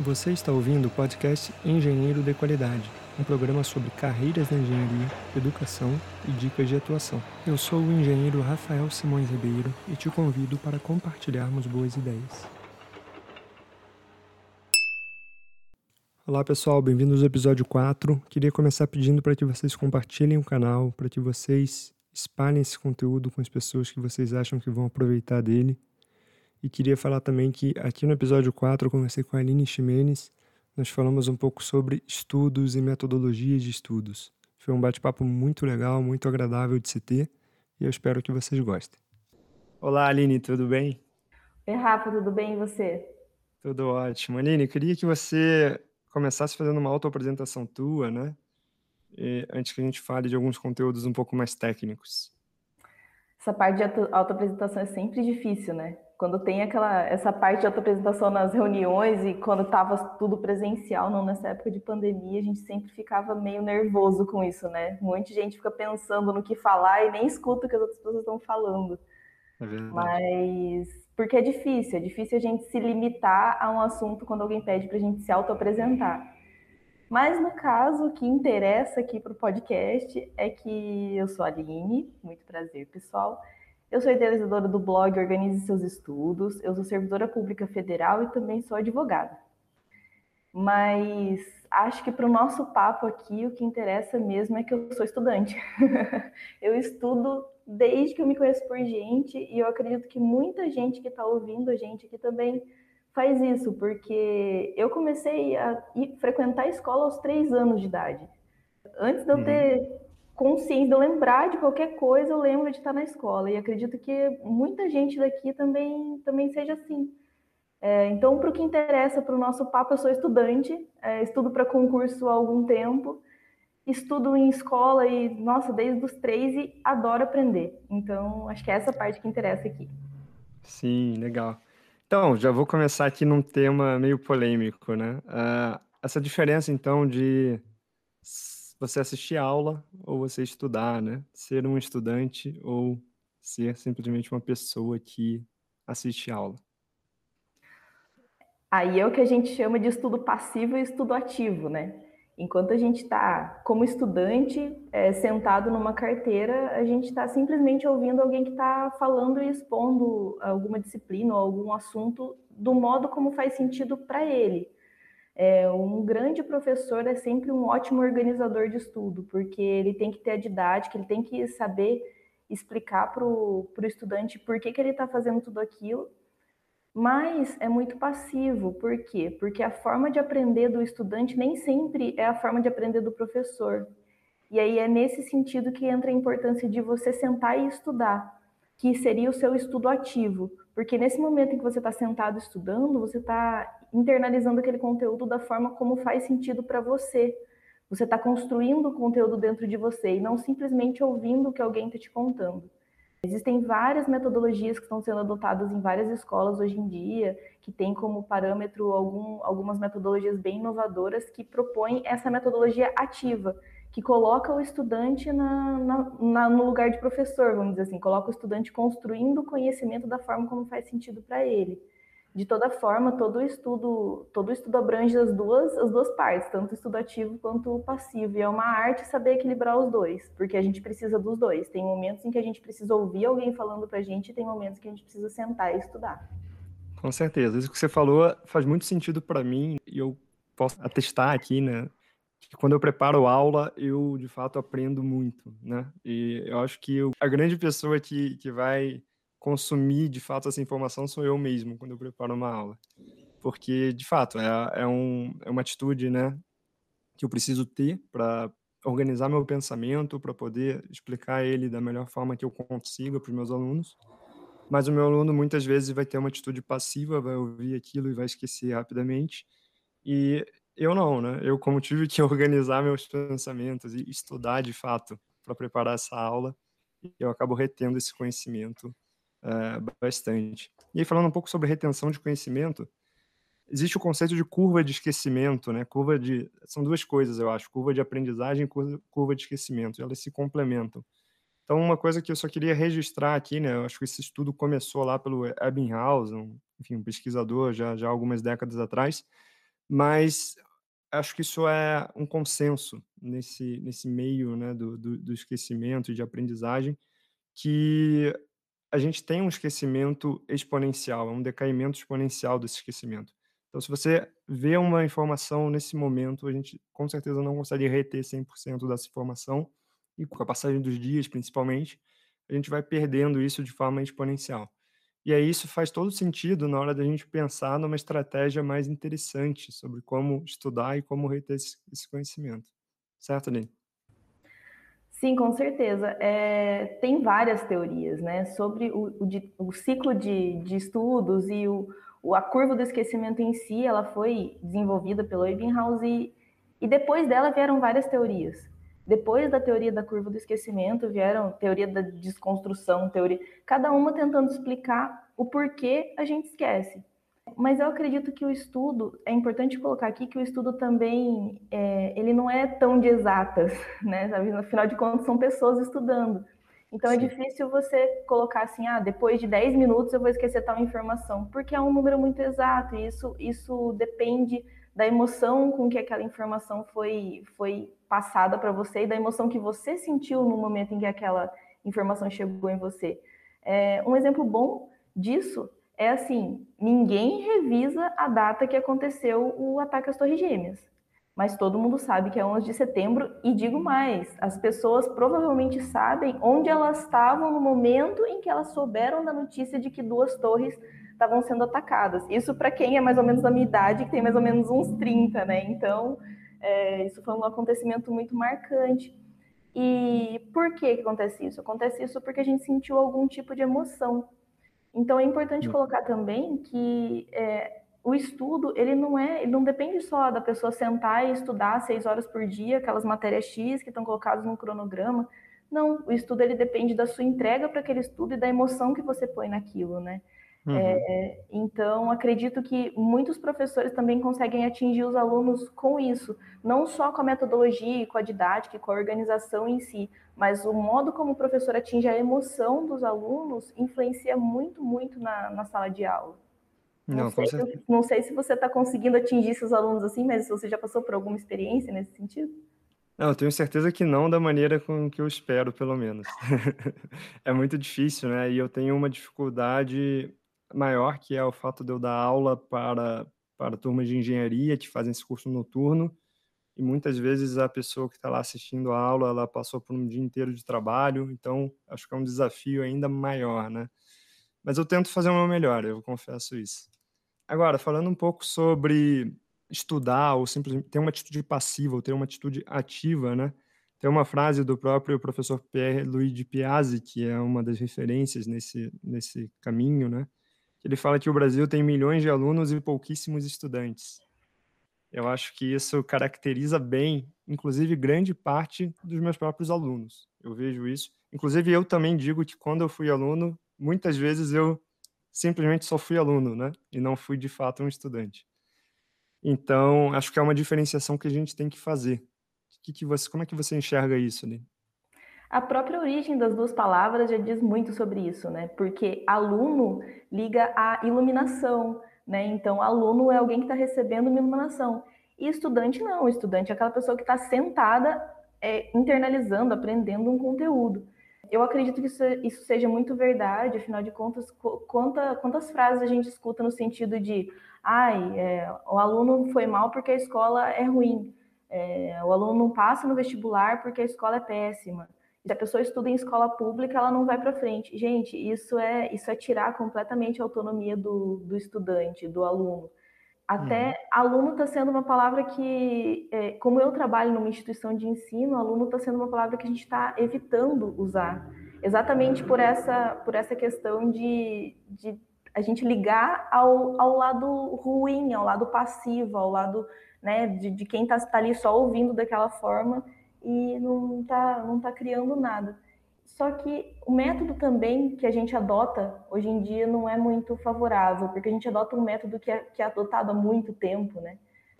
Você está ouvindo o podcast Engenheiro de Qualidade, um programa sobre carreiras na engenharia, educação e dicas de atuação. Eu sou o engenheiro Rafael Simões Ribeiro e te convido para compartilharmos boas ideias. Olá pessoal, bem-vindos ao episódio 4. Queria começar pedindo para que vocês compartilhem o canal, para que vocês espalhem esse conteúdo com as pessoas que vocês acham que vão aproveitar dele e queria falar também que aqui no episódio 4 eu conversei com a Aline Ximenes. Nós falamos um pouco sobre estudos e metodologias de estudos. Foi um bate-papo muito legal, muito agradável de se ter e eu espero que vocês gostem. Olá, Aline, tudo bem? Oi, Rafa, tudo bem e você? Tudo ótimo. Aline, queria que você começasse fazendo uma autoapresentação tua, né? E, antes que a gente fale de alguns conteúdos um pouco mais técnicos. Essa parte de autoapresentação é sempre difícil, né? Quando tem aquela essa parte de autoapresentação nas reuniões e quando estava tudo presencial, não nessa época de pandemia, a gente sempre ficava meio nervoso com isso, né? Muita gente fica pensando no que falar e nem escuta o que as outras pessoas estão falando. É Mas porque é difícil, é difícil a gente se limitar a um assunto quando alguém pede para a gente se autoapresentar. Mas no caso, o que interessa aqui para o podcast é que eu sou a Aline, muito prazer, pessoal. Eu sou idealizadora do blog Organize Seus Estudos, eu sou servidora pública federal e também sou advogada. Mas acho que para o nosso papo aqui, o que interessa mesmo é que eu sou estudante. eu estudo desde que eu me conheço por gente e eu acredito que muita gente que está ouvindo a gente aqui também faz isso, porque eu comecei a frequentar a escola aos três anos de idade. Antes de eu uhum. ter consciência de eu lembrar de qualquer coisa, eu lembro de estar na escola. E acredito que muita gente daqui também, também seja assim. É, então, para o que interessa para o nosso papo, eu sou estudante, é, estudo para concurso há algum tempo, estudo em escola e, nossa, desde os três e adoro aprender. Então, acho que é essa parte que interessa aqui. Sim, legal. Então, já vou começar aqui num tema meio polêmico, né? Uh, essa diferença, então, de você assistir aula ou você estudar, né? Ser um estudante ou ser simplesmente uma pessoa que assiste aula. Aí é o que a gente chama de estudo passivo e estudo ativo, né? Enquanto a gente está, como estudante, é, sentado numa carteira, a gente está simplesmente ouvindo alguém que está falando e expondo alguma disciplina ou algum assunto do modo como faz sentido para ele. É, um grande professor é sempre um ótimo organizador de estudo, porque ele tem que ter a didática, ele tem que saber explicar para o estudante por que, que ele está fazendo tudo aquilo, mas é muito passivo. Por quê? Porque a forma de aprender do estudante nem sempre é a forma de aprender do professor. E aí é nesse sentido que entra a importância de você sentar e estudar, que seria o seu estudo ativo. Porque nesse momento em que você está sentado estudando, você está internalizando aquele conteúdo da forma como faz sentido para você. Você está construindo o conteúdo dentro de você e não simplesmente ouvindo o que alguém está te contando. Existem várias metodologias que estão sendo adotadas em várias escolas hoje em dia, que tem como parâmetro algum, algumas metodologias bem inovadoras que propõem essa metodologia ativa, que coloca o estudante na, na, na, no lugar de professor, vamos dizer assim, coloca o estudante construindo o conhecimento da forma como faz sentido para ele de toda forma, todo estudo, todo estudo abrange as duas, as duas partes, tanto o estudo ativo quanto o passivo. E é uma arte saber equilibrar os dois, porque a gente precisa dos dois. Tem momentos em que a gente precisa ouvir alguém falando para a gente, e tem momentos que a gente precisa sentar e estudar. Com certeza. Isso que você falou faz muito sentido para mim e eu posso atestar aqui, né? Que quando eu preparo aula, eu de fato aprendo muito, né? E eu acho que eu, a grande pessoa que, que vai consumir de fato essa informação sou eu mesmo quando eu preparo uma aula. Porque, de fato, é, é, um, é uma atitude né, que eu preciso ter para organizar meu pensamento, para poder explicar ele da melhor forma que eu consiga para os meus alunos. Mas o meu aluno muitas vezes vai ter uma atitude passiva, vai ouvir aquilo e vai esquecer rapidamente. E eu não, né? Eu, como tive que organizar meus pensamentos e estudar de fato para preparar essa aula, eu acabo retendo esse conhecimento uh, bastante. E aí, falando um pouco sobre retenção de conhecimento, existe o conceito de curva de esquecimento, né? Curva de. São duas coisas, eu acho: curva de aprendizagem e curva de esquecimento. Elas se complementam. Então, uma coisa que eu só queria registrar aqui, né? Eu acho que esse estudo começou lá pelo Ebbinghaus, um, enfim, um pesquisador já, já algumas décadas atrás, mas acho que isso é um consenso nesse, nesse meio né, do, do, do esquecimento e de aprendizagem, que a gente tem um esquecimento exponencial, é um decaimento exponencial desse esquecimento. Então, se você vê uma informação nesse momento, a gente com certeza não consegue reter 100% dessa informação, e com a passagem dos dias, principalmente, a gente vai perdendo isso de forma exponencial. E aí isso faz todo sentido na hora da gente pensar numa estratégia mais interessante sobre como estudar e como reter esse, conhecimento. Certo, Aline? Sim, com certeza. É, tem várias teorias né, sobre o, o, o ciclo de, de, estudos e o, a curva do esquecimento em si. Ela foi desenvolvida pelo Ebbinghaus e, e depois dela vieram várias teorias. Depois da teoria da curva do esquecimento, vieram teoria da desconstrução, teoria, cada uma tentando explicar o porquê a gente esquece. Mas eu acredito que o estudo, é importante colocar aqui que o estudo também, é, ele não é tão de exatas, né? Afinal de contas, são pessoas estudando. Então é Sim. é difícil você colocar assim, ah, depois de 10 minutos eu vou esquecer tal informação, porque é um número muito exato, e isso, isso depende da emoção com que aquela informação foi, foi passada para você e da emoção que você sentiu no momento em que aquela informação chegou em você. É, um exemplo bom disso é assim: ninguém revisa a data que aconteceu o ataque às Torres Gêmeas. Mas todo mundo sabe que é 11 de setembro, e digo mais: as pessoas provavelmente sabem onde elas estavam no momento em que elas souberam da notícia de que duas torres estavam sendo atacadas. Isso para quem é mais ou menos da minha idade, que tem mais ou menos uns 30, né? Então, é, isso foi um acontecimento muito marcante. E por que, que acontece isso? Acontece isso porque a gente sentiu algum tipo de emoção. Então é importante hum. colocar também que é, o estudo ele não é, ele não depende só da pessoa sentar e estudar seis horas por dia, aquelas matérias X que estão colocadas no cronograma. Não, o estudo ele depende da sua entrega para aquele estudo e da emoção que você põe naquilo, né? Uhum. É, então, acredito que muitos professores também conseguem atingir os alunos com isso, não só com a metodologia, com a didática, com a organização em si, mas o modo como o professor atinge a emoção dos alunos influencia muito, muito na, na sala de aula. Não, não, sei, se, não sei se você está conseguindo atingir seus alunos assim, mas você já passou por alguma experiência nesse sentido? Não, eu tenho certeza que não da maneira com que eu espero, pelo menos. é muito difícil, né? E eu tenho uma dificuldade maior, que é o fato de eu dar aula para, para turmas de engenharia que fazem esse curso noturno, e muitas vezes a pessoa que está lá assistindo a aula, ela passou por um dia inteiro de trabalho, então acho que é um desafio ainda maior, né? Mas eu tento fazer o meu melhor, eu confesso isso. Agora, falando um pouco sobre estudar ou simplesmente ter uma atitude passiva ou ter uma atitude ativa, né? Tem uma frase do próprio professor Pierre Louis de Piazzi, que é uma das referências nesse, nesse caminho, né? Que ele fala que o Brasil tem milhões de alunos e pouquíssimos estudantes. Eu acho que isso caracteriza bem, inclusive, grande parte dos meus próprios alunos. Eu vejo isso. Inclusive, eu também digo que quando eu fui aluno, muitas vezes eu simplesmente só fui aluno, né? E não fui de fato um estudante. Então, acho que é uma diferenciação que a gente tem que fazer. Que que você, como é que você enxerga isso, né? A própria origem das duas palavras já diz muito sobre isso, né? Porque aluno liga à iluminação, né? Então, aluno é alguém que está recebendo uma iluminação. E estudante não, estudante é aquela pessoa que está sentada, é, internalizando, aprendendo um conteúdo. Eu acredito que isso, isso, seja muito verdade, afinal de contas, quanta, quantas frases a gente escuta no sentido de ai, é, o aluno foi mal porque a escola é ruim, é, o aluno não passa no vestibular porque a escola é péssima. Se a pessoa estuda em escola pública, ela não vai para frente. Gente, isso é isso é tirar completamente a autonomia do, do estudante, do aluno. Até uhum. aluno está sendo uma palavra que, é, como eu trabalho numa instituição de ensino, aluno está sendo uma palavra que a gente está evitando usar, exatamente por essa, por essa questão de, de a gente ligar ao, ao lado ruim, ao lado passivo, ao lado né, de, de quem está tá ali só ouvindo daquela forma e não está não tá criando nada. Só que o método também que a gente adota hoje em dia não é muito favorável, porque a gente adota um método que é, que é adotado há muito tempo, né?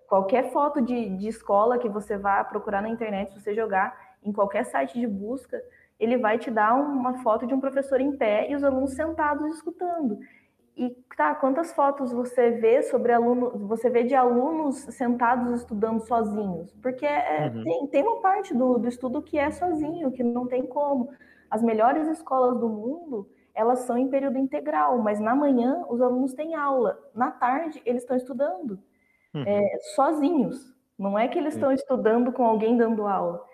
Qualquer foto de, de escola que você vá procurar na internet, se você jogar em qualquer site de busca, ele vai te dar uma foto de um professor em pé e os alunos sentados escutando. E tá, quantas fotos você vê sobre alunos, você vê de alunos sentados estudando sozinhos? Porque é, uhum. tem, tem uma parte do, do estudo que é sozinho, que não tem como. As melhores escolas do mundo, elas são em período integral, mas na manhã os alunos têm aula, na tarde eles estão estudando uhum. é, sozinhos. Não é que eles estão estudando com alguém dando aula.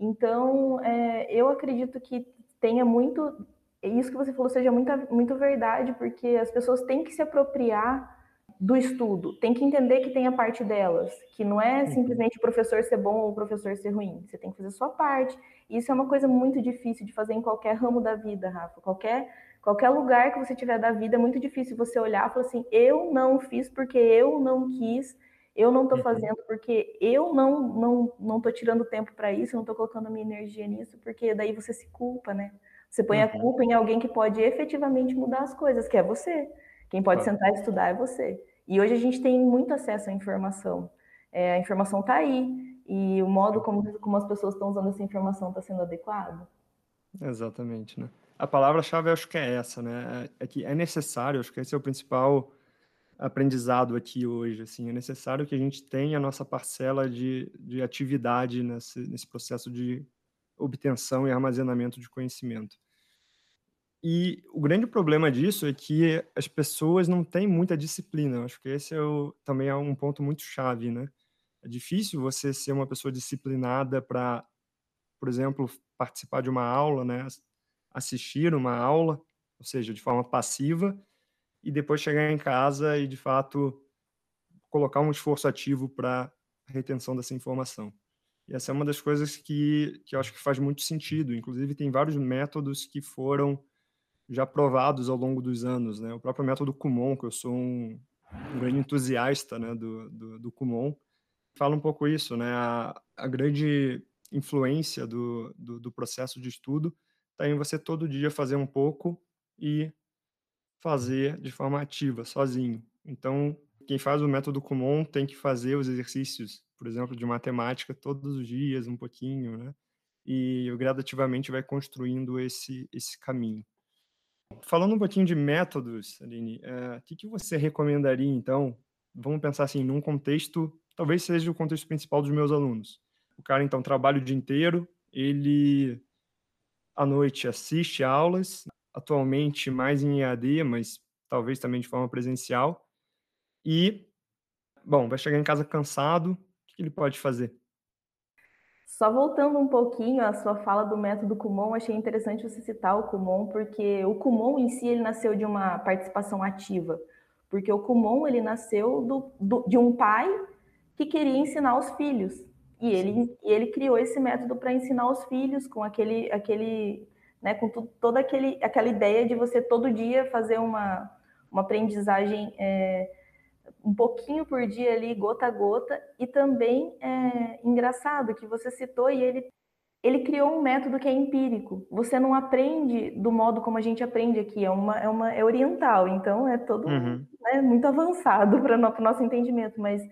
Então, é, eu acredito que tenha muito isso que você falou seja muito, muito verdade, porque as pessoas têm que se apropriar do estudo, tem que entender que tem a parte delas, que não é uhum. simplesmente o professor ser bom ou o professor ser ruim, você tem que fazer a sua parte. E isso é uma coisa muito difícil de fazer em qualquer ramo da vida, Rafa. Qualquer, qualquer lugar que você tiver da vida é muito difícil você olhar e falar assim: eu não fiz porque eu não quis, eu não estou uhum. fazendo porque eu não não não estou tirando tempo para isso, não estou colocando minha energia nisso, porque daí você se culpa, né? Você põe uhum. a culpa em alguém que pode efetivamente mudar as coisas, que é você. Quem pode sentar e estudar é você. E hoje a gente tem muito acesso à informação. É, a informação está aí. E o modo como, como as pessoas estão usando essa informação está sendo adequado? Exatamente, né? A palavra-chave acho que é essa, né? É, é que é necessário, acho que esse é o principal aprendizado aqui hoje, assim, é necessário que a gente tenha a nossa parcela de, de atividade nesse, nesse processo de obtenção e armazenamento de conhecimento. E o grande problema disso é que as pessoas não têm muita disciplina. Acho que esse é o, também é um ponto muito chave, né? É difícil você ser uma pessoa disciplinada para, por exemplo, participar de uma aula, né? Assistir uma aula, ou seja, de forma passiva, e depois chegar em casa e, de fato, colocar um esforço ativo para a retenção dessa informação. E essa é uma das coisas que, que eu acho que faz muito sentido. Inclusive, tem vários métodos que foram já provados ao longo dos anos, né? O próprio método Kumon, que eu sou um, um grande entusiasta né, do, do, do, Kumon, fala um pouco isso, né? A, a grande influência do, do, do processo de estudo está em você todo dia fazer um pouco e fazer de forma ativa, sozinho. Então, quem faz o método Kumon tem que fazer os exercícios, por exemplo, de matemática todos os dias, um pouquinho, né? E gradativamente vai construindo esse, esse caminho. Falando um pouquinho de métodos, Aline, é, o que, que você recomendaria, então? Vamos pensar assim, num contexto, talvez seja o contexto principal dos meus alunos. O cara, então, trabalha o dia inteiro, ele, à noite, assiste aulas, atualmente mais em EAD, mas talvez também de forma presencial, e, bom, vai chegar em casa cansado, o que ele pode fazer? Só voltando um pouquinho à sua fala do método Kumon, achei interessante você citar o Kumon, porque o Kumon em si ele nasceu de uma participação ativa, porque o Kumon ele nasceu do, do, de um pai que queria ensinar os filhos e ele, ele criou esse método para ensinar os filhos com aquele, aquele, né, com tudo, toda aquele, aquela ideia de você todo dia fazer uma, uma aprendizagem é, um pouquinho por dia ali, gota a gota, e também é engraçado que você citou e ele ele criou um método que é empírico. Você não aprende do modo como a gente aprende aqui, é uma é, uma, é oriental, então é todo uhum. né, muito avançado para o nosso entendimento, mas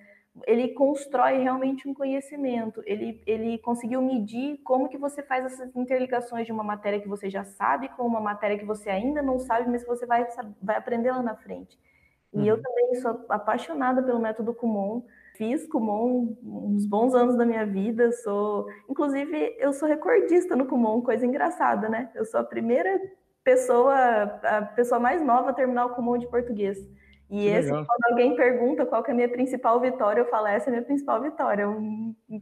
ele constrói realmente um conhecimento. Ele, ele conseguiu medir como que você faz essas interligações de uma matéria que você já sabe com uma matéria que você ainda não sabe, mas que você vai, vai aprender lá na frente. E uhum. eu também sou apaixonada pelo método Kumon. Fiz Kumon uns bons anos da minha vida. Sou, inclusive, eu sou recordista no Kumon, coisa engraçada, né? Eu sou a primeira pessoa, a pessoa mais nova a terminar o Kumon de português. E que esse, legal. quando alguém pergunta qual é a minha principal vitória, eu falo, essa é a minha principal vitória. Eu,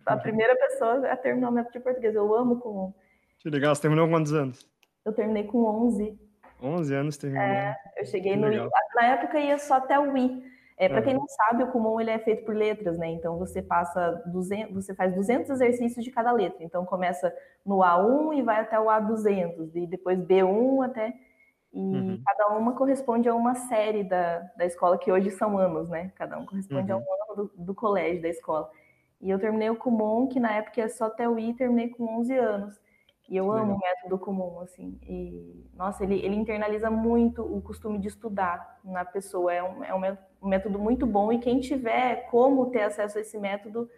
a primeira pessoa a terminar o método de português. Eu amo o Kumon. Que legal. Você terminou quantos anos? Eu terminei com 11. 11 anos terminou. É, eu cheguei que no legal. Na época ia só até o I. É, para uhum. quem não sabe, o Kumon ele é feito por letras, né? Então você passa 200, você faz 200 exercícios de cada letra. Então começa no A1 e vai até o A200 e depois B1 até e uhum. cada uma corresponde a uma série da, da escola que hoje são anos, né? Cada um corresponde uhum. a um ano do, do, colégio da escola. E eu terminei o Kumon, que na época ia só até o I, terminei com 11 anos. E eu amo o método comum, assim. E, nossa, ele, ele internaliza muito o costume de estudar na pessoa. É um, é um método muito bom e quem tiver como ter acesso a esse método,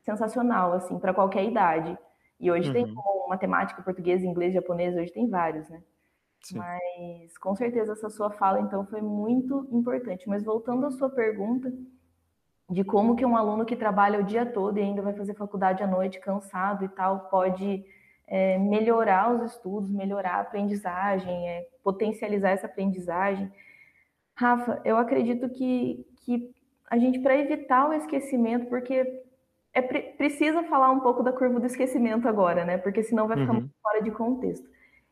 sensacional, assim, para qualquer idade. E hoje uhum. tem como matemática, português, inglês, japonês, hoje tem vários, né? Sim. Mas com certeza essa sua fala então foi muito importante. Mas voltando à sua pergunta de como que um aluno que trabalha o dia todo e ainda vai fazer faculdade à noite cansado e tal pode é, melhorar os estudos, melhorar a aprendizagem, é, potencializar essa aprendizagem. Rafa, eu acredito que, que a gente, para evitar o esquecimento, porque é pre precisa falar um pouco da curva do esquecimento agora, né? Porque senão vai ficar uhum. muito fora de contexto.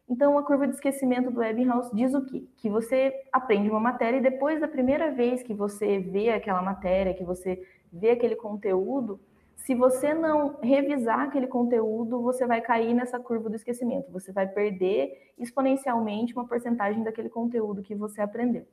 Então, a curva de esquecimento do Ebbinghaus diz o quê? Que você aprende uma matéria e depois da primeira vez que você vê aquela matéria, que você vê aquele conteúdo, se você não revisar aquele conteúdo, você vai cair nessa curva do esquecimento. Você vai perder exponencialmente uma porcentagem daquele conteúdo que você aprendeu.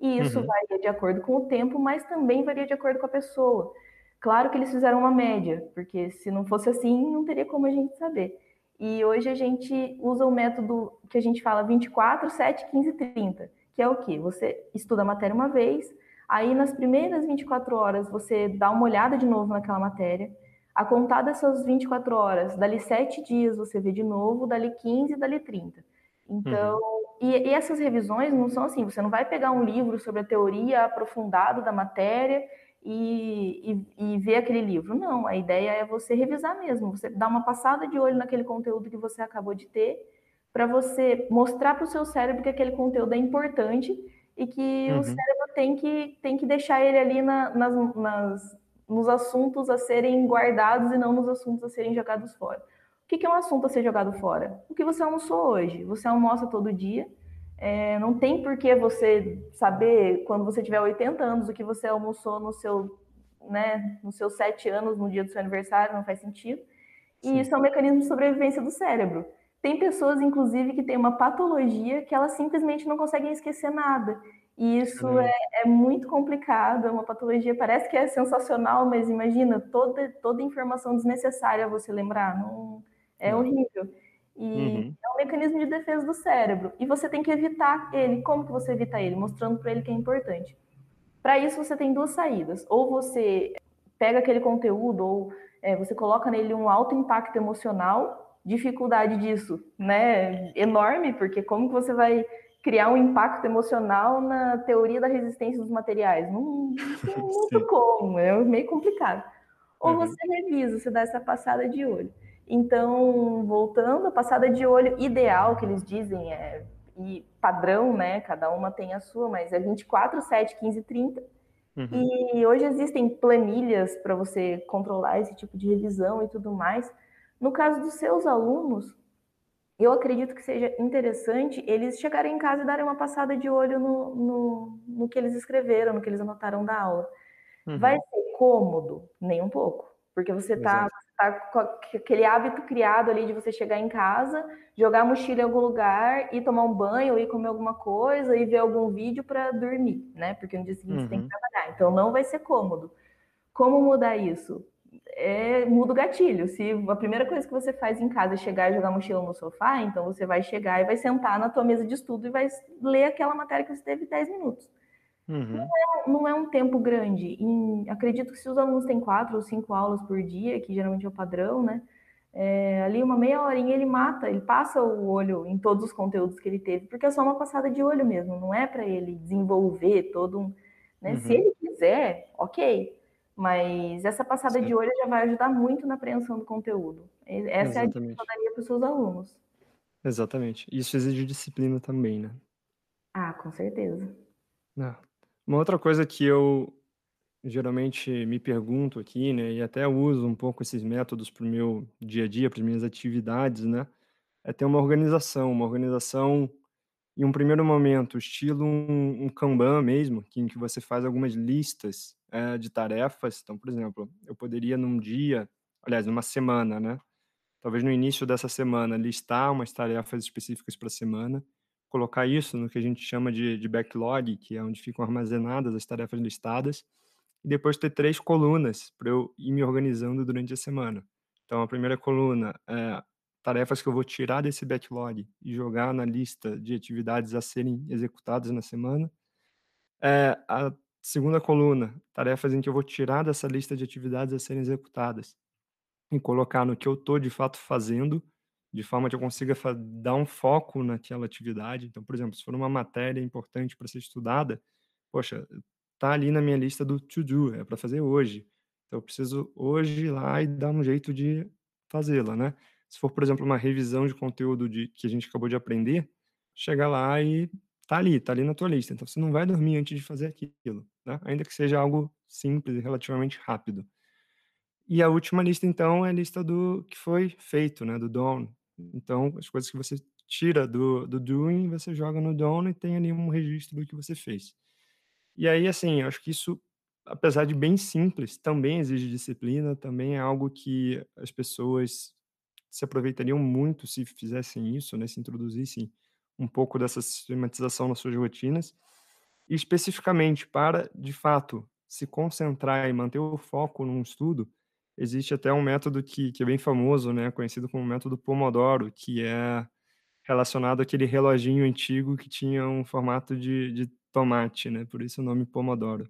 E isso uhum. varia de acordo com o tempo, mas também varia de acordo com a pessoa. Claro que eles fizeram uma média, porque se não fosse assim, não teria como a gente saber. E hoje a gente usa o método que a gente fala 24, 7, 15, 30, que é o que? Você estuda a matéria uma vez, aí nas primeiras 24 horas você dá uma olhada de novo naquela matéria, a contar dessas 24 horas, dali 7 dias você vê de novo, dali 15, dali 30. Então, uhum. e, e, essas revisões não são assim, você não vai pegar um livro sobre a teoria aprofundada da matéria e, e, e, ver aquele livro. Não, a ideia é você revisar mesmo, você dar uma passada de olho naquele conteúdo que você acabou de ter, para você mostrar para o seu cérebro que aquele conteúdo é importante e que uhum. o cérebro tem que, tem que deixar ele ali na, nas, nas, nos assuntos a serem guardados e não nos assuntos a serem jogados fora. O que é um assunto a ser jogado fora? O que você almoçou hoje? Você almoça todo dia, é, não tem por que você saber, quando você tiver 80 anos, o que você almoçou no seu, né, nos seus 7 anos, no dia do seu aniversário, não faz sentido. E Sim. isso é um mecanismo de sobrevivência do cérebro. Tem pessoas, inclusive, que têm uma patologia que elas simplesmente não conseguem esquecer nada. E isso é, é, muito complicado, é uma patologia, parece que é sensacional, mas imagina, toda, toda informação desnecessária você lembrar, não, é horrível. E uhum. é um mecanismo de defesa do cérebro. E você tem que evitar ele. Como que você evita ele? Mostrando para ele que é importante. Para isso, você tem duas saídas. Ou você pega aquele conteúdo, ou é, você coloca nele um alto impacto emocional. Dificuldade disso, né? Enorme, porque como que você vai criar um impacto emocional na teoria da resistência dos materiais? Não, não tem muito como, é meio complicado. Ou uhum. você revisa, você dá essa passada de olho. Então, voltando, a passada de olho ideal que eles dizem é e padrão, né? Cada uma tem a sua, mas é 24, 7, 15, 30. Uhum. E hoje existem planilhas para você controlar esse tipo de revisão e tudo mais. No caso dos seus alunos, eu acredito que seja interessante eles chegarem em casa e darem uma passada de olho no, no, no que eles escreveram, no que eles anotaram da aula. Uhum. Vai ser cômodo? Nem um pouco. Porque você está tá com aquele hábito criado ali de você chegar em casa, jogar a mochila em algum lugar, ir tomar um banho, ir comer alguma coisa, e ver algum vídeo para dormir, né? Porque no dia seguinte uhum. você tem que uhum. trabalhar. Então não vai ser cômodo. Como mudar isso? É, muda o gatilho. Se a primeira coisa que você faz em casa é chegar e jogar a mochila no sofá, então você vai chegar e vai sentar na tua mesa de estudo e vai ler aquela matéria que você teve 10 minutos. Uhum. Não, é, não, é, um tempo grande. Em, acredito que se os alunos têm quatro ou cinco aulas por dia, que geralmente é o padrão, né? É, ali uma meia horinha ele mata, ele passa o olho em todos os conteúdos que ele teve, porque é só uma passada de olho mesmo, não é para ele desenvolver todo um. Né? Uhum. Se ele quiser, ok. Mas essa passada de olho já vai ajudar muito na apreensão do conteúdo. Essa Exatamente. é a dica que eu daria para os seus alunos. Exatamente. Isso exige disciplina também, né? Ah, com certeza. Não. Uma outra coisa que eu geralmente me pergunto aqui, né, e até uso um pouco esses métodos para o meu dia a dia, para as minhas atividades, né, é ter uma organização, uma organização em um primeiro momento, estilo um, um Kanban mesmo, em que você faz algumas listas é, de tarefas. Então, por exemplo, eu poderia num dia, aliás, numa semana, né, talvez no início dessa semana, listar umas tarefas específicas para a semana, colocar isso no que a gente chama de, de backlog, que é onde ficam armazenadas as tarefas listadas, e depois ter três colunas para eu ir me organizando durante a semana. Então, a primeira coluna é tarefas que eu vou tirar desse backlog e jogar na lista de atividades a serem executadas na semana. É, a segunda coluna, tarefas em que eu vou tirar dessa lista de atividades a serem executadas e colocar no que eu estou de fato fazendo de forma que eu consiga dar um foco naquela atividade. Então, por exemplo, se for uma matéria importante para ser estudada, poxa, tá ali na minha lista do to do, é para fazer hoje. Então, eu preciso hoje ir lá e dar um jeito de fazê-la, né? Se for, por exemplo, uma revisão de conteúdo de, que a gente acabou de aprender, chega lá e tá ali, tá ali na tua lista. Então, você não vai dormir antes de fazer aquilo, né? Ainda que seja algo simples e relativamente rápido. E a última lista, então, é a lista do que foi feito, né? Do done. Então, as coisas que você tira do, do doing, você joga no done e tem ali um registro do que você fez. E aí, assim, eu acho que isso, apesar de bem simples, também exige disciplina, também é algo que as pessoas se aproveitariam muito se fizessem isso, né? Se introduzissem um pouco dessa sistematização nas suas rotinas. E especificamente para, de fato, se concentrar e manter o foco num estudo, existe até um método que, que é bem famoso, né, conhecido como método Pomodoro, que é relacionado àquele reloginho antigo que tinha um formato de, de tomate, né, por isso o nome Pomodoro.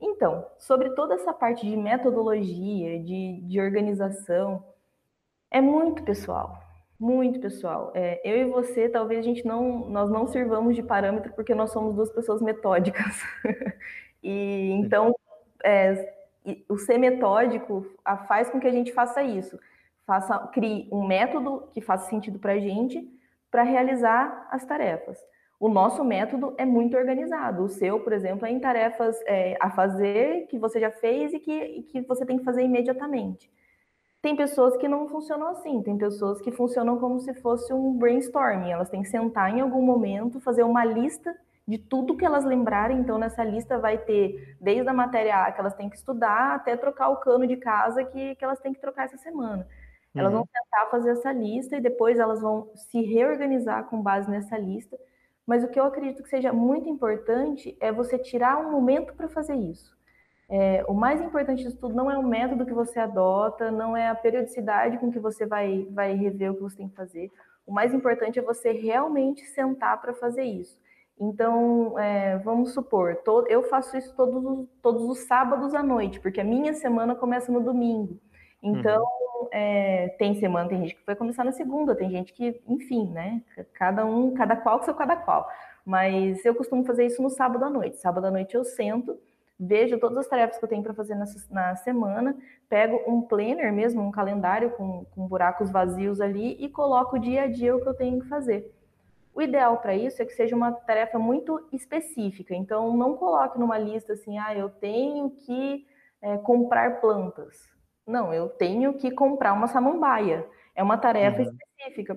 Então, sobre toda essa parte de metodologia, de, de organização, é muito pessoal, muito pessoal. É, eu e você, talvez a gente não, nós não sirvamos de parâmetro porque nós somos duas pessoas metódicas. e então, é, o ser metódico faz com que a gente faça isso. Faça, crie um método que faça sentido para a gente para realizar as tarefas. O nosso método é muito organizado. O seu, por exemplo, é em tarefas é, a fazer que você já fez e que, e que você tem que fazer imediatamente. Tem pessoas que não funcionam assim, tem pessoas que funcionam como se fosse um brainstorming. Elas têm que sentar em algum momento, fazer uma lista de tudo que elas lembrarem. Então, nessa lista vai ter desde a matéria A que elas têm que estudar até trocar o cano de casa que, que elas têm que trocar essa semana. Elas uhum. vão tentar fazer essa lista e depois elas vão se reorganizar com base nessa lista. Mas o que eu acredito que seja muito importante é você tirar um momento para fazer isso. É, o mais importante disso tudo não é o método que você adota, não é a periodicidade com que você vai, vai rever o que você tem que fazer. O mais importante é você realmente sentar para fazer isso. Então, é, vamos supor, todo, eu faço isso todos os, todos os sábados à noite, porque a minha semana começa no domingo. Então, uhum. é, tem semana, tem gente que vai começar na segunda, tem gente que, enfim, né? Cada um, cada qual com seu cada qual. Mas eu costumo fazer isso no sábado à noite. Sábado à noite eu sento, vejo todas as tarefas que eu tenho para fazer nessa, na semana, pego um planner mesmo, um calendário com, com buracos vazios ali e coloco o dia a dia o que eu tenho que fazer. O ideal para isso é que seja uma tarefa muito específica. Então, não coloque numa lista assim, ah, eu tenho que é, comprar plantas. Não, eu tenho que comprar uma samambaia. É uma tarefa uhum. específica,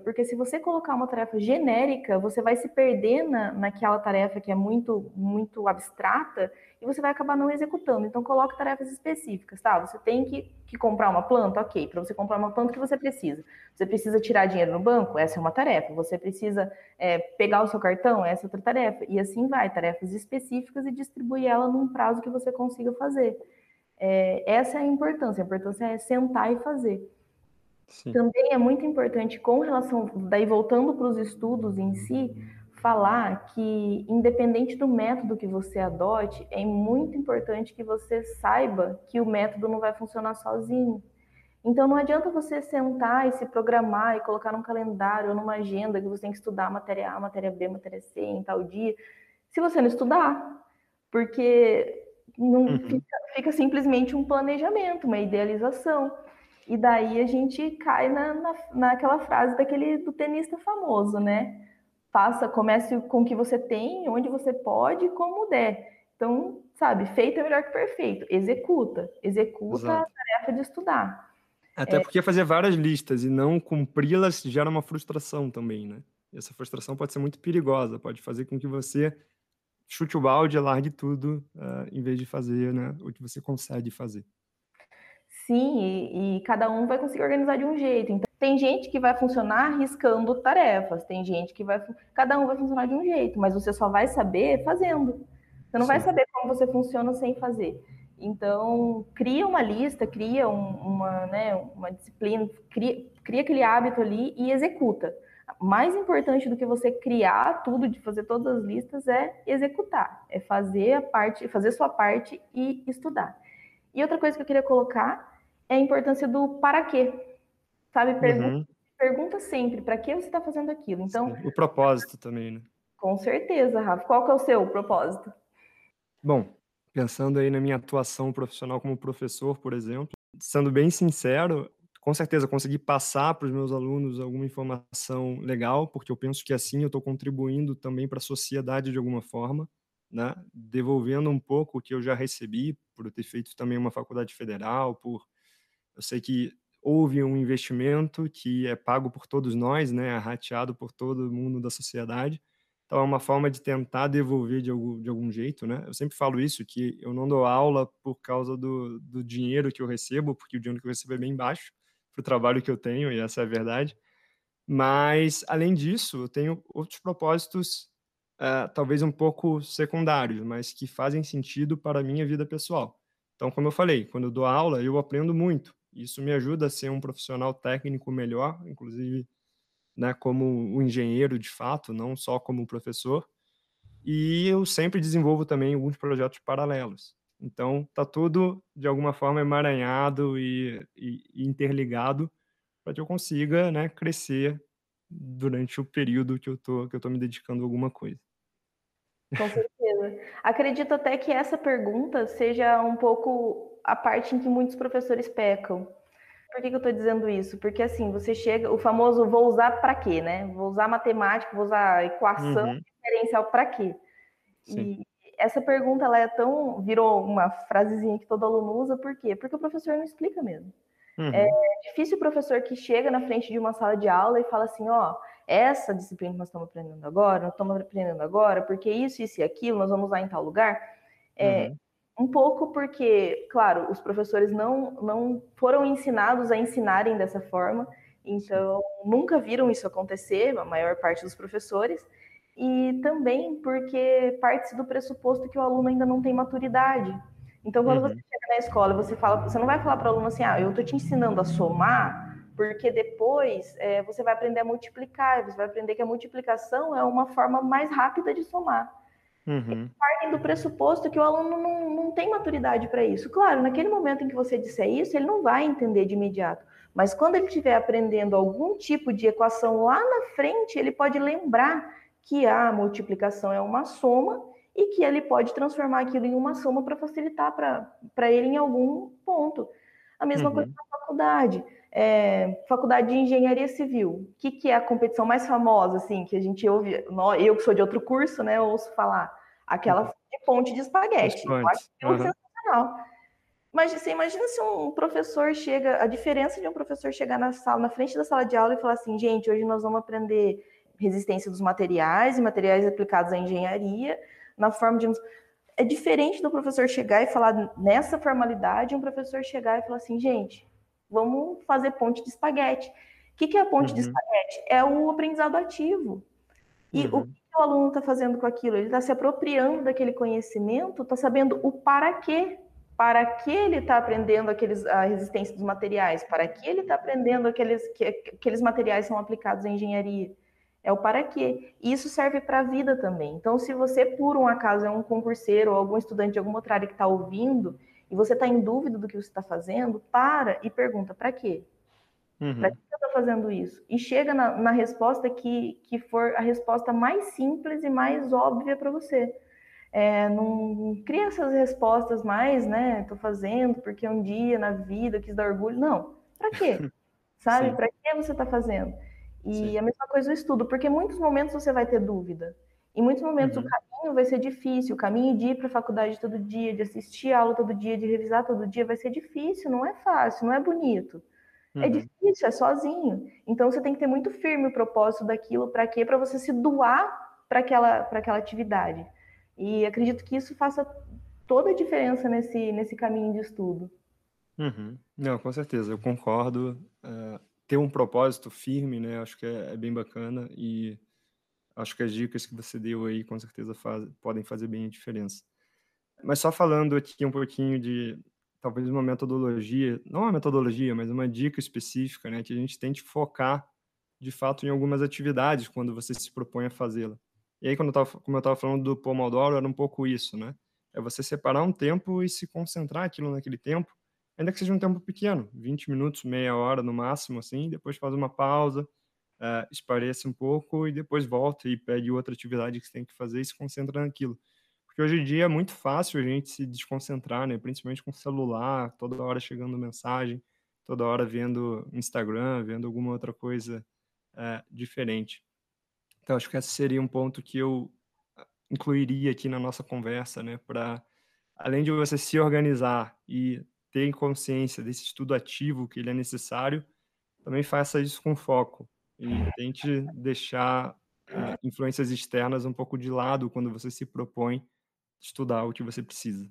porque se você colocar uma tarefa genérica, você vai se perder na, naquela tarefa que é muito, muito abstrata e você vai acabar não executando. Então, coloque tarefas específicas, tá? Você tem que, que comprar uma planta, ok. Para você comprar uma planta, o que você precisa? Você precisa tirar dinheiro no banco? Essa é uma tarefa. Você precisa é, pegar o seu cartão? Essa é outra tarefa. E assim vai, tarefas específicas e distribuir ela num prazo que você consiga fazer. É, essa é a importância. A importância é sentar e fazer. Sim. Também é muito importante, com relação, daí voltando para os estudos em si, falar que, independente do método que você adote, é muito importante que você saiba que o método não vai funcionar sozinho. Então, não adianta você sentar e se programar e colocar num calendário ou numa agenda que você tem que estudar matéria A, matéria B, matéria C em tal dia, se você não estudar, porque não uhum. fica, fica simplesmente um planejamento, uma idealização. E daí a gente cai na, na, naquela frase daquele do tenista famoso, né? Faça, comece com o que você tem, onde você pode, como der. Então, sabe, feito é melhor que perfeito. Executa. Executa Exato. a tarefa de estudar. Até é... porque fazer várias listas e não cumpri-las gera uma frustração também, né? E essa frustração pode ser muito perigosa, pode fazer com que você chute o balde, largue tudo, uh, em vez de fazer né, o que você consegue fazer. Sim, e, e, cada um vai conseguir organizar de um jeito. Então, tem gente que vai funcionar riscando tarefas, tem gente que vai. Cada um vai funcionar de um jeito, mas você só vai saber fazendo. Você não Sim. vai saber como você funciona sem fazer. Então, cria uma lista, cria um, uma, né, uma disciplina, cria, cria aquele hábito ali e executa. Mais importante do que você criar tudo, de fazer todas as listas, é executar, é fazer a parte, fazer sua parte e estudar. E outra coisa que eu queria colocar é a importância do para quê. Sabe? Pergunta, uhum. pergunta sempre para que você está fazendo aquilo. Então, Sim. o propósito também, né? Com certeza, Rafa. Qual que é o seu propósito? Bom, pensando aí na minha atuação profissional como professor, por exemplo, sendo bem sincero, com certeza conseguir passar para os meus alunos alguma informação legal, porque eu penso que assim eu estou contribuindo também para a sociedade de alguma forma, né? devolvendo um pouco o que eu já recebi por ter feito também uma faculdade federal, por eu sei que houve um investimento que é pago por todos nós, né, é rateado por todo mundo da sociedade. Então é uma forma de tentar devolver de algum, de algum jeito, né? Eu sempre falo isso, que eu não dou aula por causa do, do dinheiro que eu recebo, porque o dinheiro que eu recebo é bem baixo para o trabalho que eu tenho, e essa é a verdade. Mas, além disso, eu tenho outros propósitos, uh, talvez um pouco secundários, mas que fazem sentido para a minha vida pessoal. Então, como eu falei, quando eu dou aula, eu aprendo muito. Isso me ajuda a ser um profissional técnico melhor, inclusive né, como um engenheiro de fato, não só como professor. E eu sempre desenvolvo também alguns projetos paralelos. Então, tá tudo de alguma forma emaranhado e, e, e interligado para que eu consiga, né, crescer durante o período que eu tô que eu tô me dedicando a alguma coisa. Com certeza. Acredito até que essa pergunta seja um pouco a parte em que muitos professores pecam. Por que, que eu estou dizendo isso? Porque assim, você chega, o famoso vou usar para quê, né? Vou usar matemática, vou usar equação uhum. diferencial para quê? Sim. E essa pergunta ela é tão virou uma frasezinha que todo aluno usa, por quê? Porque o professor não explica mesmo. Uhum. É difícil o professor que chega na frente de uma sala de aula e fala assim, ó, essa disciplina que nós estamos aprendendo agora, nós estamos aprendendo agora, porque isso, isso e aquilo, nós vamos usar em tal lugar. É, uhum. Um pouco porque, claro, os professores não, não foram ensinados a ensinarem dessa forma, então nunca viram isso acontecer, a maior parte dos professores e também porque parte do pressuposto que o aluno ainda não tem maturidade. Então, quando uhum. você chega na escola, você fala, você não vai falar para o aluno assim, ah, eu estou te ensinando a somar, porque depois é, você vai aprender a multiplicar, você vai aprender que a multiplicação é uma forma mais rápida de somar. Uhum. Partem do pressuposto que o aluno não, não tem maturidade para isso. Claro, naquele momento em que você disser isso, ele não vai entender de imediato. Mas quando ele estiver aprendendo algum tipo de equação lá na frente, ele pode lembrar que a multiplicação é uma soma e que ele pode transformar aquilo em uma soma para facilitar para ele em algum ponto. A mesma uhum. coisa na faculdade. É, faculdade de Engenharia Civil. O que, que, é a competição mais famosa, assim, que a gente ouve, eu que sou de outro curso, né, ouço falar? Aquela uhum. de ponte de espaguete. Eu acho que é um uhum. sensacional. Mas você imagina se um professor chega, a diferença de um professor chegar na sala, na frente da sala de aula e falar assim, gente, hoje nós vamos aprender resistência dos materiais e materiais aplicados à engenharia, na forma de. É diferente do professor chegar e falar nessa formalidade, um professor chegar e falar assim, gente, vamos fazer ponte de espaguete. O que, é a ponte uhum. de espaguete? É o aprendizado ativo. E uhum. o que o aluno está fazendo com aquilo? Ele está se apropriando daquele conhecimento, está sabendo o para quê. Para que ele está aprendendo aqueles, a resistência dos materiais? Para que ele está aprendendo aqueles, que, aqueles materiais são aplicados em engenharia? É o para quê. E isso serve para a vida também. Então, se você, por um acaso, é um concurseiro ou algum estudante de alguma outra área que está ouvindo e você está em dúvida do que você está fazendo, para e pergunta: para quê? Uhum. Para que eu estou fazendo isso? E chega na, na, resposta que, que for a resposta mais simples e mais óbvia para você. É, não cria essas respostas mais, né? Estou fazendo porque um dia na vida quis dar orgulho. Não. Para quê? Sabe? Para que você está fazendo? E Sim. a mesma coisa o estudo, porque em muitos momentos você vai ter dúvida. Em muitos momentos uhum. o caminho vai ser difícil, o caminho de ir para a faculdade todo dia, de assistir aula todo dia, de revisar todo dia, vai ser difícil, não é fácil, não é bonito. É uhum. É difícil, é sozinho. Então você tem que ter muito firme o propósito daquilo, para quê? Para você se doar para aquela, aquela atividade. E acredito que isso faça toda a diferença nesse, nesse caminho de estudo. Uhum. Não, com certeza, eu concordo. Uh, ter um propósito firme, né? Acho que é, é, bem bacana e acho que as dicas que você deu aí com certeza faz, podem fazer bem a diferença. Mas só falando aqui um pouquinho de talvez uma metodologia, não uma metodologia, mas uma dica específica, né? Que a gente tente focar de fato em algumas atividades quando você se propõe a fazê-la. E aí, quando eu tava, como eu estava falando do Pomodoro, era um pouco isso, né? É você separar um tempo e se concentrar aquilo naquele tempo ainda que seja um tempo pequeno, 20 minutos, meia hora no máximo, assim, depois faz uma pausa, uh, espareça um pouco e depois volta e pegue outra atividade que você tem que fazer e se concentra naquilo. Porque hoje em dia é muito fácil a gente se desconcentrar, né? Principalmente com o celular, toda hora chegando mensagem, toda hora vendo Instagram, vendo alguma outra coisa uh, diferente. Então, acho que esse seria um ponto que eu ah, incluiria aqui na nossa conversa, né? Para, além de você se organizar e ter consciência desse estudo ativo que ele é necessário, também faça isso com foco e tente deixar uh, influências externas um pouco de lado quando você se propõe estudar o que você precisa.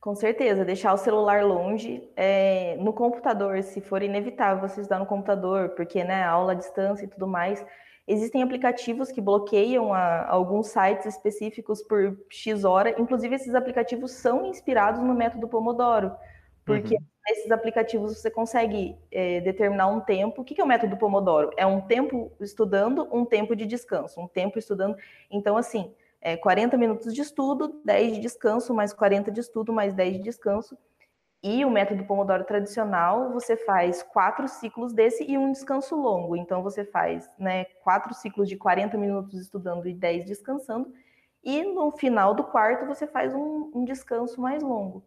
Com certeza, deixar o celular longe. É, no computador, se for inevitável você estudar no computador, porque né, aula à distância e tudo mais, existem aplicativos que bloqueiam a, alguns sites específicos por X hora. Inclusive, esses aplicativos são inspirados no método Pomodoro, porque uhum. Nesses aplicativos você consegue é, determinar um tempo. O que, que é o método Pomodoro? É um tempo estudando, um tempo de descanso, um tempo estudando. Então, assim, é, 40 minutos de estudo, 10 de descanso, mais 40 de estudo, mais 10 de descanso. E o método Pomodoro tradicional, você faz quatro ciclos desse e um descanso longo. Então, você faz né, quatro ciclos de 40 minutos estudando e 10 descansando. E no final do quarto, você faz um, um descanso mais longo.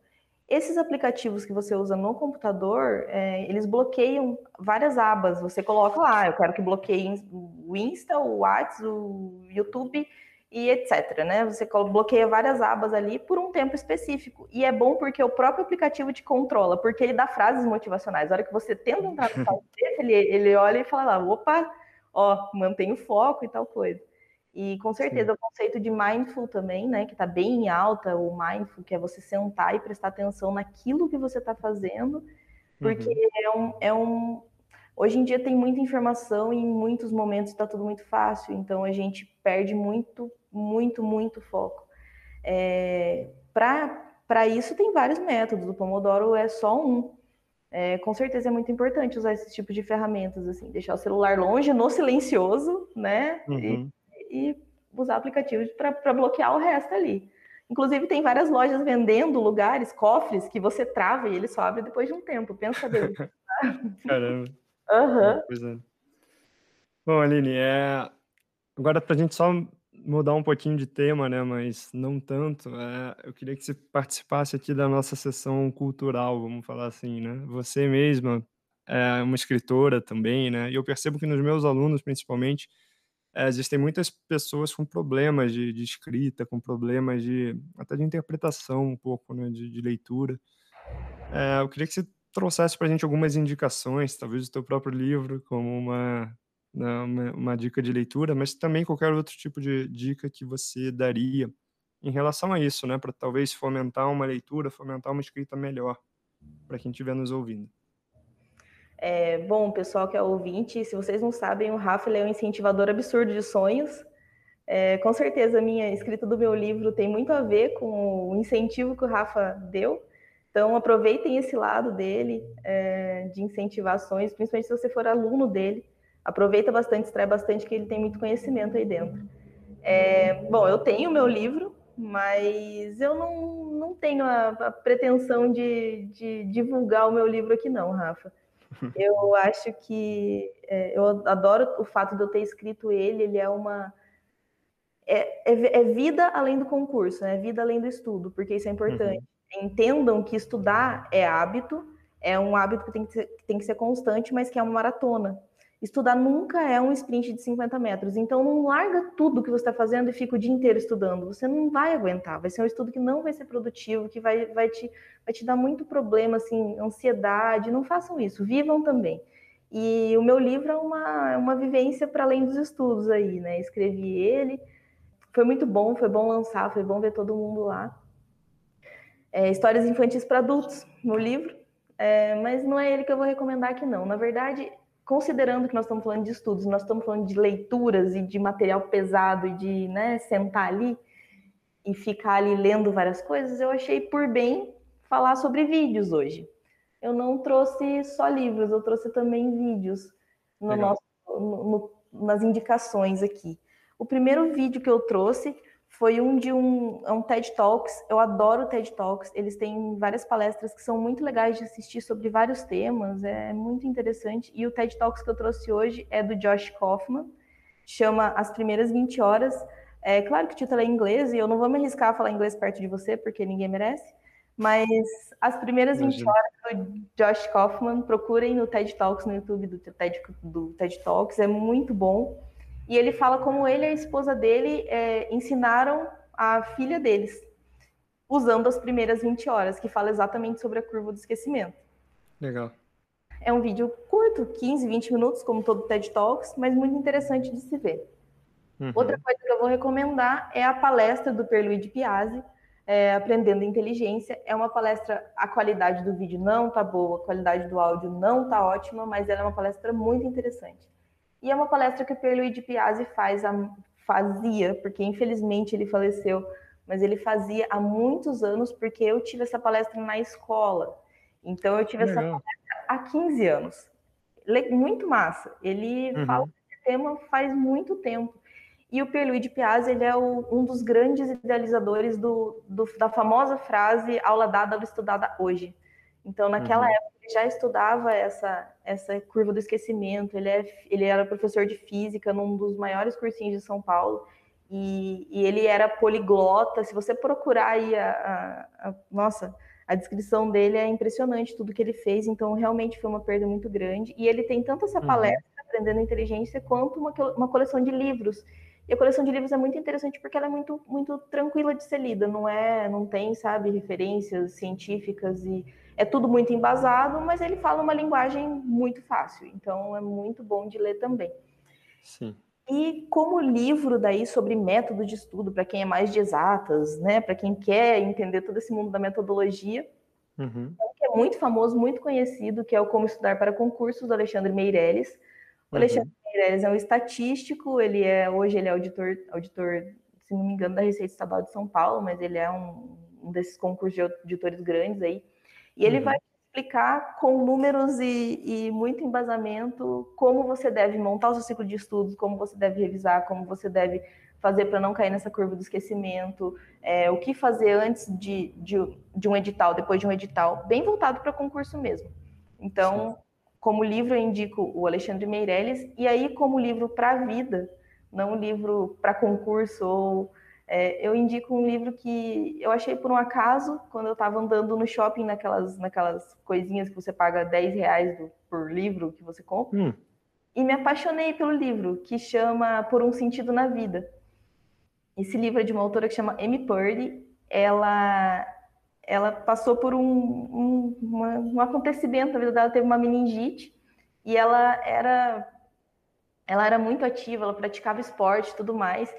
Esses aplicativos que você usa no computador, é, eles bloqueiam várias abas. Você coloca lá, eu quero que bloqueie o Insta, o WhatsApp, o YouTube e etc. Né? Você bloqueia várias abas ali por um tempo específico. E é bom porque o próprio aplicativo te controla, porque ele dá frases motivacionais. A hora que você tenta entrar no site dele, ele, ele olha e fala lá, opa, ó, mantém o foco e tal coisa. E com certeza Sim. o conceito de mindful também, né, que está bem em alta, o mindful, que é você sentar e prestar atenção naquilo que você está fazendo, porque uhum. é, um, é um, Hoje em dia tem muita informação e em muitos momentos está tudo muito fácil, então a gente perde muito, muito, muito foco. É, Para isso tem vários métodos, o Pomodoro é só um. É, com certeza é muito importante usar esse tipo de ferramentas, assim, deixar o celular longe, no silencioso, né? Uhum. E, e, usar aplicativos para bloquear o resto ali. Inclusive, tem várias lojas vendendo lugares, cofres, que você trava e ele só abre depois de um tempo. Pensa bem. Caramba. Uhum. Bom, Aline, é... agora para a gente só mudar um pouquinho de tema, né, mas não tanto, é... eu queria que você participasse aqui da nossa sessão cultural, vamos falar assim, né? Você mesma é uma escritora também, né? E eu percebo que nos meus alunos, principalmente, é, existem muitas pessoas com problemas de, de, escrita, com problemas de até de interpretação um pouco, né, de, de leitura. É, eu queria que você trouxesse para a gente algumas indicações, talvez do teu próprio livro, como uma, né, uma, uma, dica de leitura, mas também qualquer outro tipo de dica que você daria em relação a isso, né, para talvez fomentar uma leitura, fomentar uma escrita melhor para quem estiver nos ouvindo. É, bom, pessoal que é ouvinte, se vocês não sabem, o Rafa é um incentivador absurdo de sonhos. É, com certeza, a minha escrita do meu livro tem muito a ver com o incentivo que o Rafa deu. Então, aproveitem esse lado dele, é, de incentivações, principalmente se você for aluno dele. Aproveita bastante, extrai bastante, que ele tem muito conhecimento aí dentro. É, bom, eu tenho meu livro, mas eu não, não tenho a, a pretensão de, de, divulgar o meu livro aqui, não, Rafa. Eu acho que é, eu adoro o fato de eu ter escrito ele, ele é uma. É, é, é vida além do concurso, é vida além do estudo, porque isso é importante. Uhum entendam que estudar é hábito, é um hábito que tem que, ser, que tem que ser constante, mas que é uma maratona. Estudar nunca é um sprint de 50 metros. Então, não larga tudo que você está fazendo e fica o dia inteiro estudando. Você não vai aguentar. Vai ser um estudo que não vai ser produtivo, que vai, vai, te, vai te dar muito problema, assim, ansiedade. Não façam isso. Vivam também. E o meu livro é uma, é uma vivência para além dos estudos aí, né? Escrevi ele. Foi muito bom, foi bom lançar, foi bom ver todo mundo lá é, histórias infantis para adultos no livro, é, mas não é ele que eu vou recomendar aqui não. Na verdade, considerando que nós estamos falando de estudos, nós estamos falando de leituras e de material pesado e de né, sentar ali e ficar ali lendo várias coisas, eu achei por bem falar sobre vídeos hoje. Eu não trouxe só livros, eu trouxe também vídeos no nosso, no, no, nas indicações aqui. O primeiro vídeo que eu trouxe foi um de um, é um TED Talks. Eu adoro TED Talks. Eles têm várias palestras que são muito legais de assistir sobre vários temas. É muito interessante. E o TED Talks que eu trouxe hoje é do Josh Kaufman. Chama As Primeiras 20 Horas. É claro que o título é em inglês e eu não vou me arriscar a falar inglês perto de você, porque ninguém merece. Mas as primeiras Imagina. 20 horas do Josh Kaufman, procurem no TED Talks no YouTube do TED, do TED Talks, é muito bom. E ele fala como ele e a esposa dele é, ensinaram a filha deles, usando as primeiras 20 horas, que fala exatamente sobre a curva do esquecimento. Legal. É um vídeo curto, 15, 20 minutos, como todo TED Talks, mas muito interessante de se ver. Uhum. Outra coisa que eu vou recomendar é a palestra do Perluigi Piazzi, é, Aprendendo Inteligência. É uma palestra, a qualidade do vídeo não tá boa, a qualidade do áudio não tá ótima, mas ela é uma palestra muito interessante. E é uma palestra que o Pierluigi Piazzi faz, fazia, porque infelizmente ele faleceu, mas ele fazia há muitos anos, porque eu tive essa palestra na escola. Então eu tive Legal. essa palestra há 15 anos. Muito massa. Ele uhum. fala desse tema faz muito tempo. E o Pierluigi Piazzi ele é o, um dos grandes idealizadores do, do, da famosa frase aula dada, aula estudada hoje. Então, naquela uhum. época, ele já estudava essa, essa curva do esquecimento. Ele, é, ele era professor de física num dos maiores cursinhos de São Paulo. E, e ele era poliglota. Se você procurar aí a, a, a, Nossa, a descrição dele é impressionante, tudo que ele fez. Então, realmente foi uma perda muito grande. E ele tem tanto essa uhum. palestra. Aprendendo Inteligência, quanto uma, uma coleção de livros e a coleção de livros é muito interessante porque ela é muito, muito tranquila de ser lida, não é, não tem, sabe, referências científicas e é tudo muito embasado, mas ele fala uma linguagem muito fácil, então é muito bom de ler também. Sim. E como livro daí sobre método de estudo, para quem é mais de exatas, né, para quem quer entender todo esse mundo da metodologia, uhum. que é muito famoso, muito conhecido, que é o Como Estudar para Concursos, do Alexandre Meirelles. O uhum. Alexandre Meirelles é um estatístico, ele é hoje ele é auditor, auditor, se não me engano, da Receita Estadual de São Paulo, mas ele é um, um desses concursos de auditores grandes aí. E ele uhum. vai explicar com números e, e, muito embasamento como você deve montar o seu ciclo de estudos, como você deve revisar, como você deve fazer para não cair nessa curva do esquecimento, é, o que fazer antes de, de, de, um edital, depois de um edital, bem voltado para concurso mesmo. Então, como livro, eu indico o Alexandre Meirelles, e aí, como livro para a vida, não livro para concurso, ou é, eu indico um livro que eu achei por um acaso, quando eu estava andando no shopping, naquelas, naquelas coisinhas que você paga 10 reais do, por livro que você compra, hum. e me apaixonei pelo livro, que chama Por um Sentido na Vida. Esse livro é de uma autora que chama Amy Purdy. Ela ela passou por um, um, uma, um acontecimento na vida dela, teve uma meningite e ela era ela era muito ativa, ela praticava esporte e tudo mais.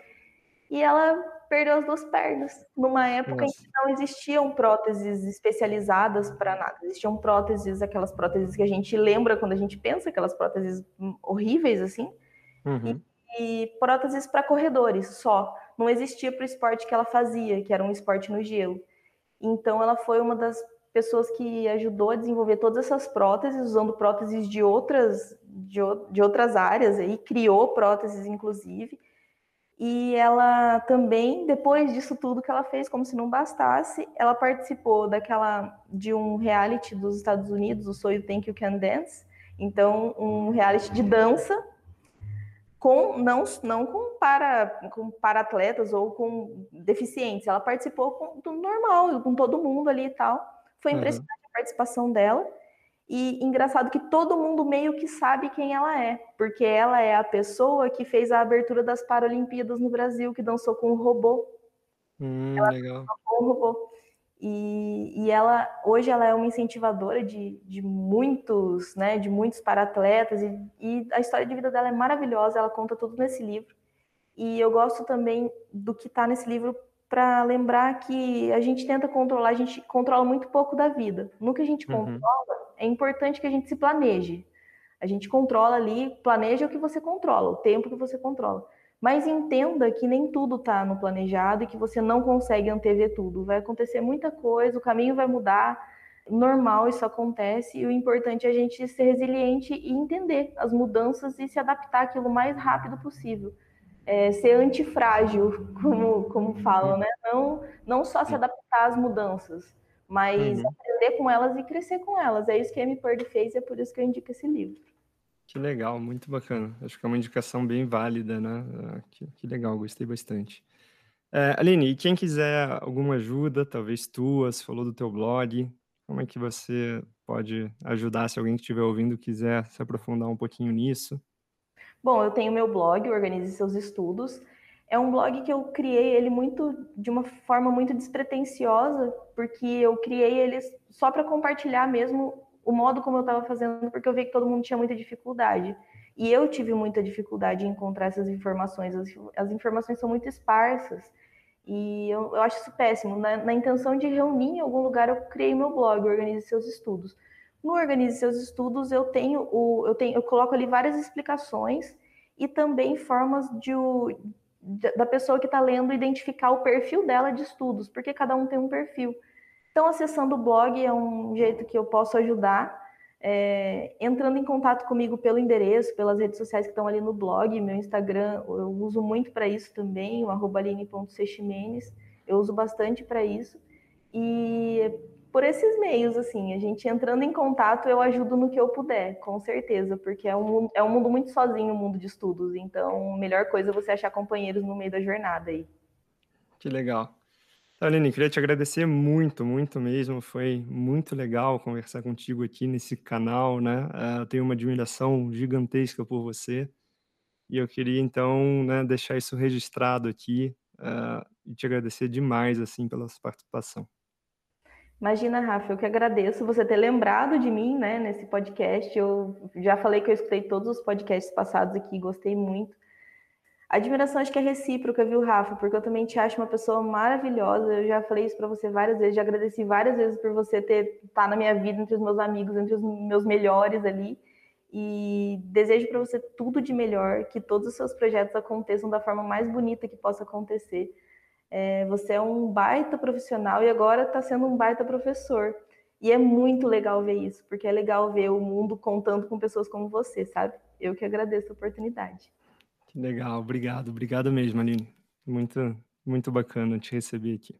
E ela perdeu as duas pernas. Numa época Nossa. em que não existiam próteses especializadas para nada. Existiam próteses, aquelas próteses que a gente lembra quando a gente pensa, aquelas próteses horríveis assim. Uhum. E, e próteses para corredores só. Não existia para o esporte que ela fazia, que era um esporte no gelo. Então, ela foi uma das pessoas que ajudou a desenvolver todas essas próteses, usando próteses de outras, de, de outras áreas, e criou próteses, inclusive. E ela também, depois disso tudo que ela fez, como se não bastasse, ela participou daquela de um reality dos Estados Unidos, o So You Think You Can Dance. Então, um reality de dança com não, não com para com para atletas ou com deficientes. Ela participou com, do normal, com todo mundo ali e tal. Foi uhum. impressionante uhum. a participação dela. E engraçado que todo mundo meio que sabe quem ela é, porque ela é a pessoa que fez a abertura das Paralimpíadas no Brasil, que dançou com o robô. Hum, ela legal. Com o robô. E, e ela hoje ela é uma incentivadora de, de muitos, né, de muitos para-atletas e, e a história de vida dela é maravilhosa, ela conta tudo nesse livro. E eu gosto também do que está nesse livro para lembrar que a gente tenta controlar, a gente controla muito pouco da vida. No que a gente uhum. controla, é importante que a gente se planeje. A gente controla ali, planeja o que você controla, o tempo que você controla. Mas entenda que nem tudo está no planejado e que você não consegue antever tudo. Vai acontecer muita coisa, o caminho vai mudar. Normal, isso acontece, e o importante é a gente ser resiliente e entender as mudanças e se adaptar àquilo o mais rápido possível. é, ser antifrágil, como, como falam, né? Não, não só se adaptar às mudanças, mas uhum. aprender com elas e crescer com elas. É isso que a Amy Purdy fez e é por isso que eu indico esse livro. Que legal, muito bacana. Acho que é uma indicação bem válida, né? Ah, que, que legal, gostei bastante. É, Aline, e quem quiser alguma ajuda, talvez tua, você falou do teu blog, como é que você pode ajudar se alguém que estiver ouvindo quiser se aprofundar um pouquinho nisso? Bom, eu tenho meu blog, Organize Seus Estudos. É um blog que eu criei ele muito de uma forma muito despretensiosa, porque eu criei ele só para compartilhar mesmo o modo como eu estava fazendo, porque eu vi que todo mundo tinha muita dificuldade. E eu tive muita dificuldade em encontrar essas informações. As, as informações são muito esparsas. E eu, eu acho isso péssimo. Na, na, intenção de reunir em algum lugar, eu criei meu blog, Organize Seus Estudos. No Organize Seus Estudos, eu tenho o, eu tenho, eu coloco ali várias explicações e também formas de, da pessoa que está lendo identificar o perfil dela de estudos, porque cada um tem um perfil. Então, acessando o blog é um jeito que eu posso ajudar. É, entrando em contato comigo pelo endereço, pelas redes sociais que estão ali no blog, meu Instagram, eu uso muito para isso também, o arroba eu uso bastante para isso. E por esses meios, assim, a gente entrando em contato, eu ajudo no que eu puder, com certeza, porque é um, é um mundo muito sozinho, o um mundo de estudos, então melhor coisa é você achar companheiros no meio da jornada aí. Que legal. Então, Aline, queria te agradecer muito, muito mesmo, foi muito legal conversar contigo aqui nesse canal, né, uh, eu tenho uma admiração gigantesca por você, e eu queria então, né, deixar isso registrado aqui, uh, e te agradecer demais, assim, pela sua participação. Imagina, Rafa, eu que agradeço você ter lembrado de mim, né, nesse podcast. Eu já falei que eu escutei todos os podcasts passados aqui, gostei muito. A admiração acho que é recíproca, viu, Rafa? Porque eu também te acho uma pessoa maravilhosa. Eu já falei isso para você várias vezes, já agradeci várias vezes por você ter tá na minha vida, entre os meus amigos, entre os meus melhores ali. E desejo para você tudo de melhor, que todos os seus projetos aconteçam da forma mais bonita que possa acontecer é, você é um baita profissional e agora está sendo um baita professor. E é muito legal ver isso, porque é legal ver o mundo contando com pessoas como você, sabe? Eu que agradeço a oportunidade. Que legal, obrigado, obrigado mesmo, Aline. Muito, muito bacana te receber aqui.